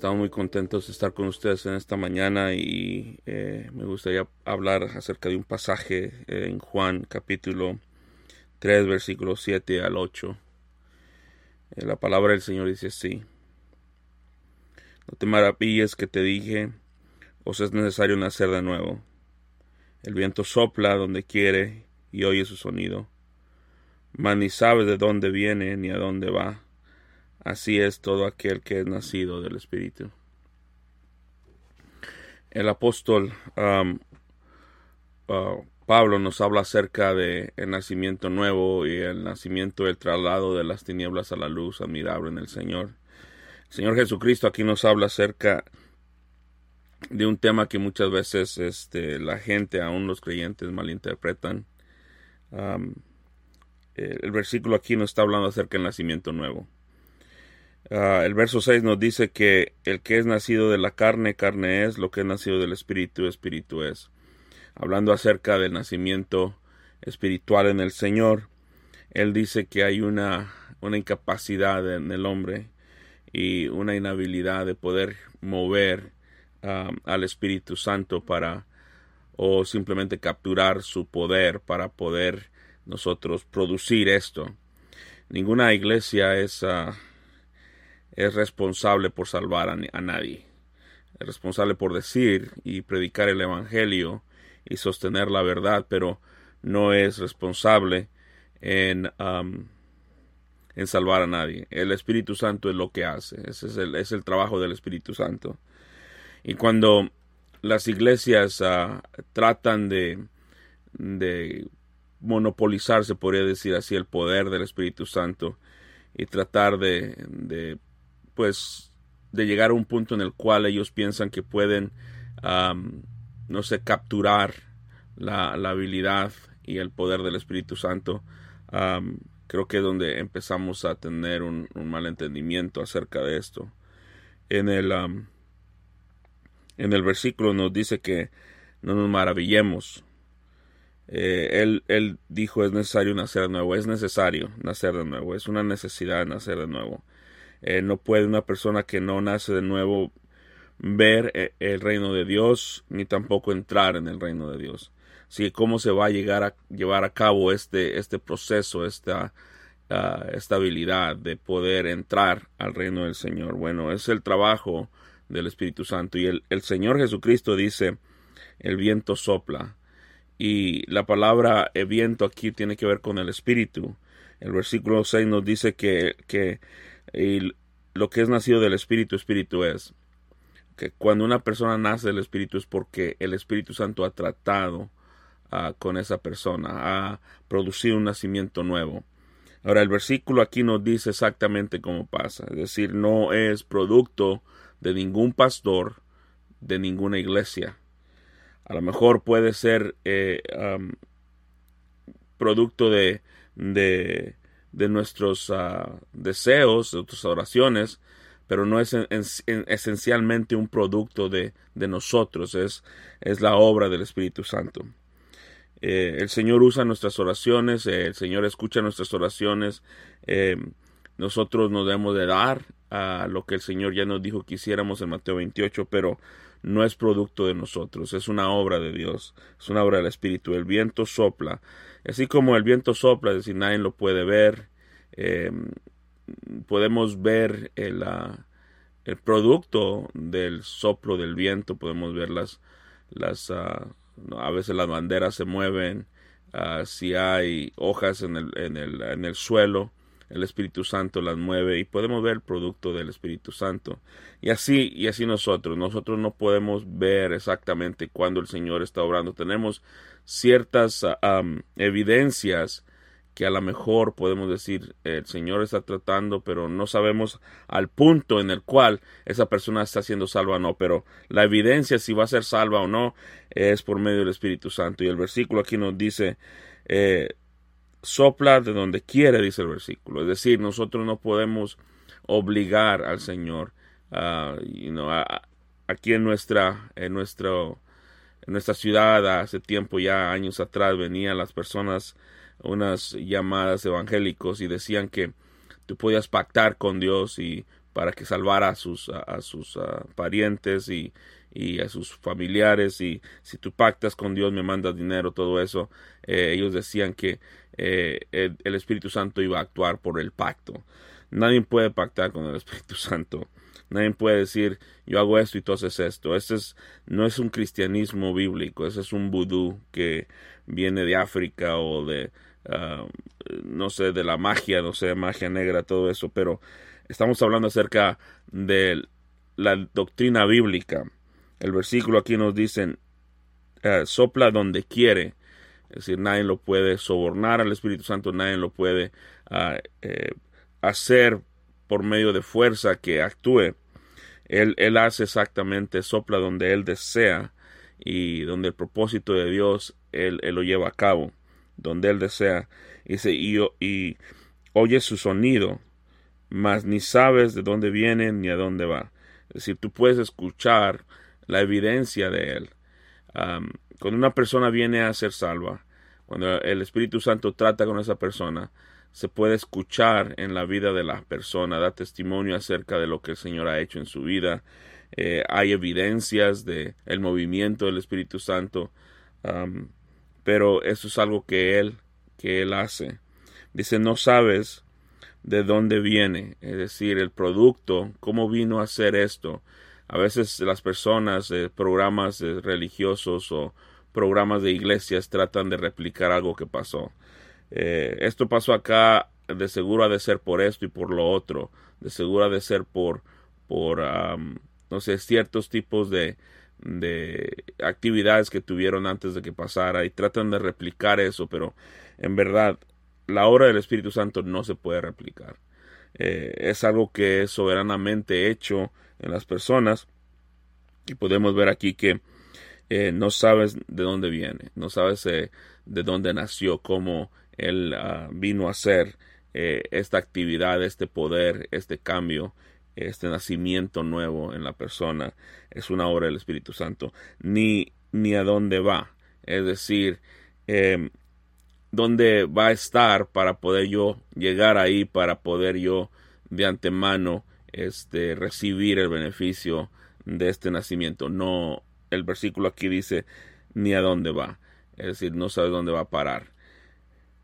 Estamos muy contentos de estar con ustedes en esta mañana y eh, me gustaría hablar acerca de un pasaje en Juan capítulo 3 versículos 7 al 8. Eh, la palabra del Señor dice así. No te maravilles que te dije, os es necesario nacer de nuevo. El viento sopla donde quiere y oye su sonido, mas ni sabe de dónde viene ni a dónde va Así es todo aquel que es nacido del Espíritu. El apóstol um, uh, Pablo nos habla acerca de el nacimiento nuevo y el nacimiento del traslado de las tinieblas a la luz admirable en el Señor. El Señor Jesucristo aquí nos habla acerca de un tema que muchas veces este, la gente, aún los creyentes, malinterpretan. Um, el versículo aquí nos está hablando acerca del nacimiento nuevo. Ah, el verso 6 nos dice que el que es nacido de la carne, carne es, lo que es nacido del espíritu, espíritu es. Hablando acerca del nacimiento espiritual en el Señor, él dice que hay una, una incapacidad en el hombre y una inhabilidad de poder mover ah, al Espíritu Santo para o simplemente capturar su poder para poder nosotros producir esto. Ninguna iglesia es uh, es responsable por salvar a, nadie. Es responsable por decir y predicar el Evangelio y sostener la verdad, pero no es responsable en, um, en salvar a nadie. El Espíritu Santo es lo que hace. Ese es el, es el trabajo del Espíritu Santo. Y cuando las iglesias uh, tratan de, de monopolizar, se podría decir así, el poder del Espíritu Santo y tratar de pues de llegar a un punto en el cual ellos piensan que pueden, no sé, capturar la, habilidad y el poder del Espíritu Santo, creo que es donde empezamos a tener un, mal entendimiento acerca de esto. En el, en el versículo nos dice que no nos maravillemos. Eh, él, él dijo es necesario nacer de nuevo, es necesario nacer de nuevo, es una necesidad nacer de nuevo. Eh, no puede una persona que no nace de nuevo ver eh, el reino de Dios ni tampoco entrar en el reino de Dios. Así cómo se va a llegar a llevar a cabo este, este proceso, esta, uh, habilidad de poder entrar al reino del Señor. Bueno, es el trabajo del Espíritu Santo. Y el, el Señor Jesucristo dice, el viento sopla. Y la palabra el viento aquí tiene que ver con el Espíritu. El versículo 6 nos dice que, que y lo que es nacido del Espíritu, Espíritu es. Que cuando una persona nace del Espíritu es porque el Espíritu Santo ha tratado uh, con esa persona, ha producido un nacimiento nuevo. Ahora, el versículo aquí nos dice exactamente cómo pasa. Es decir, no es producto de ningún pastor, de ninguna iglesia. A lo mejor puede ser eh, producto de, de de nuestros ah, deseos, de nuestras oraciones, pero no es esencialmente un producto de, de nosotros, es, es, la obra del Espíritu Santo. Eh, el Señor usa nuestras oraciones, eh, el Señor escucha nuestras oraciones, eh, nosotros nos debemos de dar a lo que el Señor ya nos dijo que hiciéramos en Mateo 28, pero no es producto de nosotros, es una obra de Dios, es una obra del Espíritu. El viento sopla, así como el viento sopla, es decir, nadie lo puede ver, em, podemos ver el, el, producto del soplo del viento, podemos ver las, las ah, a veces las banderas se mueven, ah, si hay hojas en el, en el, en el suelo, el Espíritu Santo las mueve y podemos ver el producto del Espíritu Santo. Y así, y así nosotros, nosotros no podemos ver exactamente cuándo el Señor está obrando. Tenemos ciertas ah, evidencias que a lo mejor podemos decir el Señor está tratando, pero no sabemos al punto en el cual esa persona está siendo salva o no. Pero la evidencia si va a ser salva o no es por medio del Espíritu Santo. Y el versículo aquí nos dice, eh, sopla de donde quiere, dice el versículo. Es decir, nosotros no podemos obligar al Señor. Uh, aquí en nuestra, en nuestro, en nuestra ciudad hace tiempo ya años atrás venían las personas unas llamadas evangélicos y decían que tú podías pactar con Dios y para que salvara a sus, a, sus parientes y, y, a sus familiares y si tú pactas con Dios me mandas dinero, todo eso. Eh, ellos decían que eh, el, Espíritu Santo iba a actuar por el pacto. Nadie puede pactar con el Espíritu Santo. Nadie puede decir yo hago esto y tú haces esto. Ese es, no es un cristianismo bíblico, ese es un vudú que viene de África o de, ah, no sé, de la magia, no sé, magia negra, todo eso, pero estamos hablando acerca de la doctrina bíblica. El versículo aquí nos dice, eh, sopla donde quiere. Es decir, nadie lo puede sobornar al Espíritu Santo, nadie lo puede ah, eh, hacer por medio de fuerza que actúe. Él, él, hace exactamente, sopla donde Él desea y donde el propósito de Dios Él, lo lleva a cabo, donde Él desea. Dice, y, y oye su sonido, mas ni sabes de dónde viene ni a dónde va. Es decir, tú puedes escuchar la evidencia de Él. cuando una persona viene a ser salva, cuando el Espíritu Santo trata con esa persona, se puede escuchar en la vida de la persona, da testimonio acerca de lo que el Señor ha hecho en su vida. Eh, hay evidencias de el movimiento del Espíritu Santo, pero eso es algo que Él, que Él hace. Dice, no sabes de dónde viene, es decir, el producto, cómo vino a ser esto. A veces las personas, eh, programas eh, religiosos o programas de iglesias tratan de replicar algo que pasó. Eh, esto pasó acá, de seguro ha de ser por esto y por lo otro, de seguro ha de ser por, por no sé, ciertos tipos de, de actividades que tuvieron antes de que pasara y tratan de replicar eso, pero en verdad la obra del Espíritu Santo no se puede replicar. Eh, es algo que es soberanamente hecho en las personas y podemos ver aquí que eh, no sabes de dónde viene, no sabes eh, de dónde nació, cómo él ah, vino a ser esta actividad, este poder, este cambio, este nacimiento nuevo en la persona. Es una obra del Espíritu Santo, ni, ni a dónde va. Es decir, em, dónde va a estar para poder yo llegar ahí, para poder yo de antemano este, recibir el beneficio de este nacimiento. No, el versículo aquí dice ni a dónde va, es decir, no sabe dónde va a parar.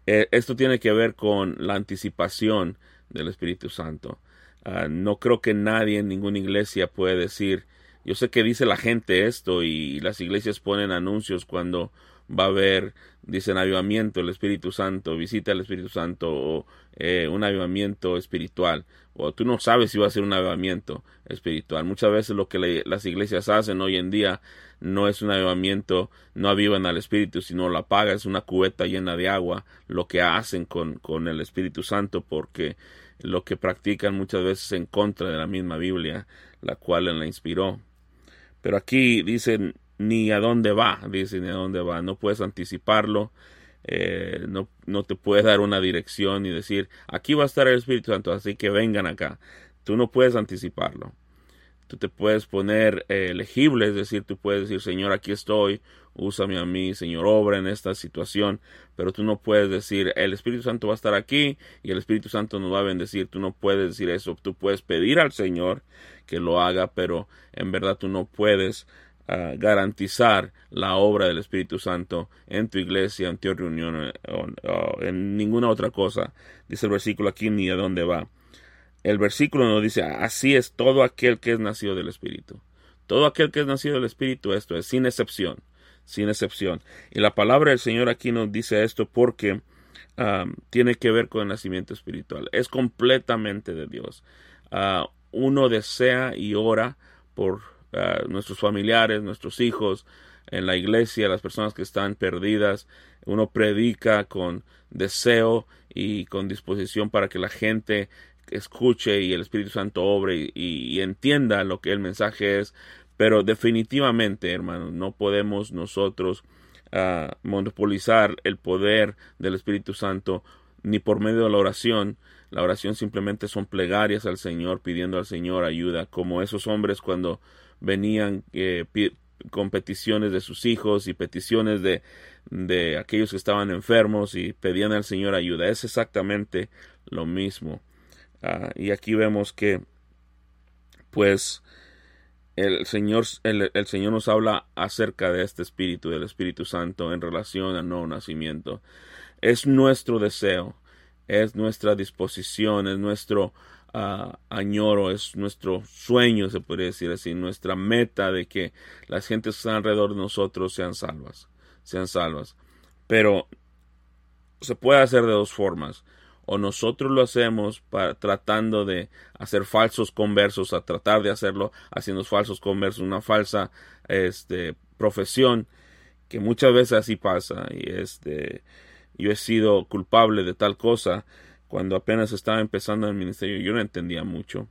Eh, esto tiene que ver con la anticipación del Espíritu Santo. Ah, no creo que nadie en ninguna iglesia puede decir, yo sé que dice la gente esto y las iglesias ponen anuncios cuando va a haber, dicen, avivamiento, el Espíritu Santo, visita al Espíritu Santo o eh, un avivamiento espiritual. O tú no sabes si va a ser un avivamiento espiritual. Muchas veces lo que las iglesias hacen hoy en día no es un avivamiento, no avivan al Espíritu, sino la paga, es una cubeta llena de agua, lo que hacen con, con el Espíritu Santo, porque lo que practican muchas veces en contra de la misma Biblia, la cual la inspiró. Pero aquí dicen, ni a dónde va, dice ni a dónde va, no puedes anticiparlo, eh, no, no te puedes dar una dirección y decir, aquí va a estar el Espíritu Santo, así que vengan acá, tú no puedes anticiparlo. Tú te puedes poner eh, elegible, es decir, tú puedes decir, Señor, aquí estoy, úsame a mí, Señor, obra en esta situación, pero tú no puedes decir, el Espíritu Santo va a estar aquí y el Espíritu Santo nos va a bendecir, tú no puedes decir eso, tú puedes pedir al Señor que lo haga, pero en verdad tú no puedes garantizar la obra del Espíritu Santo en tu iglesia, en tu reunión o, en ninguna otra cosa. Dice el versículo aquí ni a dónde va. El versículo nos dice, así es todo aquel que es nacido del Espíritu. Todo aquel que es nacido del Espíritu, esto es, sin excepción, sin excepción. Y la palabra del Señor aquí nos dice esto porque tiene que ver con el nacimiento espiritual. Es completamente de Dios. Ah, uno desea y ora por nuestros familiares, nuestros hijos, en la iglesia, las personas que están perdidas. Uno predica con deseo y con disposición para que la gente escuche y el Espíritu Santo obre y, entienda lo que el mensaje es. Pero definitivamente, hermanos, no podemos nosotros ah, monopolizar el poder del Espíritu Santo ni por medio de la oración. La oración simplemente son plegarias al Señor, pidiendo al Señor ayuda, como esos hombres cuando venían eh, con peticiones de sus hijos y peticiones de, de aquellos que estaban enfermos y pedían al Señor ayuda. Es exactamente lo mismo. Ah, y aquí vemos que pues el Señor, el, el, Señor nos habla acerca de este Espíritu, del Espíritu Santo, en relación al nuevo nacimiento. Es nuestro deseo, es nuestra disposición, es nuestro uh, añoro, es nuestro sueño, se podría decir así, nuestra meta de que las gentes que están alrededor de nosotros sean salvas, sean salvas. Pero se puede hacer de dos formas o nosotros lo hacemos para, tratando de hacer falsos conversos, a tratar de hacerlo haciendo falsos conversos, una falsa este, profesión, que muchas veces así pasa, y este, yo he sido culpable de tal cosa cuando apenas estaba empezando el ministerio, yo no entendía mucho,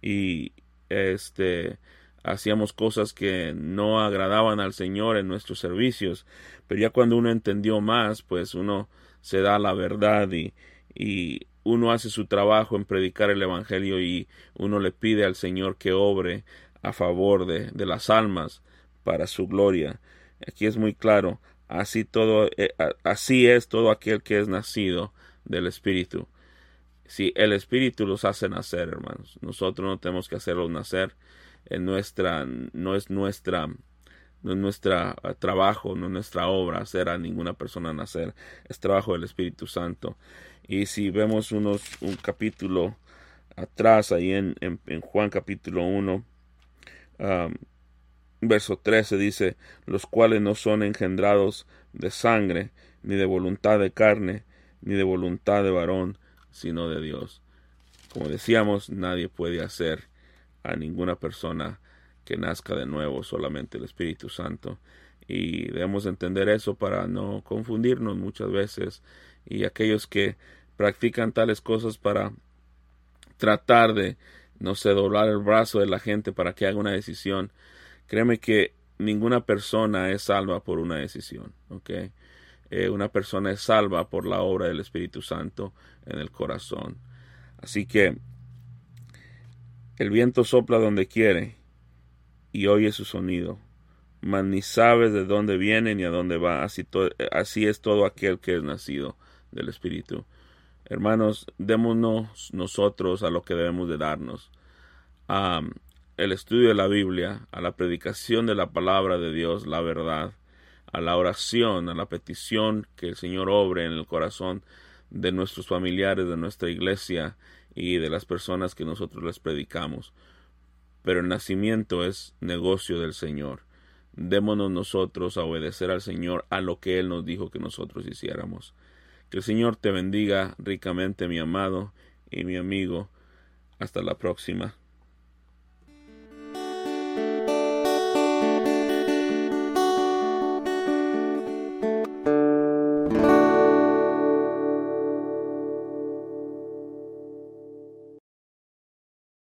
y este, hacíamos cosas que no agradaban al Señor en nuestros servicios, pero ya cuando uno entendió más, pues uno se da la verdad y, y uno hace su trabajo en predicar el Evangelio y uno le pide al Señor que obre a favor de, de las almas para su gloria. Aquí es muy claro, así todo, eh, así es todo aquel que es nacido del Espíritu. Si el Espíritu los hace nacer, hermanos, nosotros no tenemos que hacerlos nacer en nuestra, no es nuestra no es nuestro ah, trabajo, no es nuestra obra hacer a ninguna persona nacer, es trabajo del Espíritu Santo. Y si vemos unos, un capítulo atrás, ahí en, en, Juan capítulo 1, verso 13 dice, los cuales no son engendrados de sangre, ni de voluntad de carne, ni de voluntad de varón, sino de Dios. Como decíamos, nadie puede hacer a ninguna persona que nazca de nuevo, solamente el Espíritu Santo. Y debemos entender eso para no confundirnos muchas veces. Y aquellos que practican tales cosas para tratar de, no sé, doblar el brazo de la gente para que haga una decisión, créeme que ninguna persona es salva por una decisión, ¿ok? Eh, una persona es salva por la obra del Espíritu Santo en el corazón. Así que el viento sopla donde quiere y oye su sonido, mas ni sabes de dónde viene ni a dónde va. Así, así es todo aquel que es nacido del Espíritu. Hermanos, démonos nosotros a lo que debemos de darnos. A el estudio de la Biblia, a la predicación de la palabra de Dios, la verdad, a la oración, a la petición que el Señor obre en el corazón de nuestros familiares, de nuestra iglesia y de las personas que nosotros les predicamos pero el nacimiento es negocio del Señor. Démonos nosotros a obedecer al Señor a lo que Él nos dijo que nosotros hiciéramos. Que el Señor te bendiga ricamente, mi amado y mi amigo. Hasta la próxima.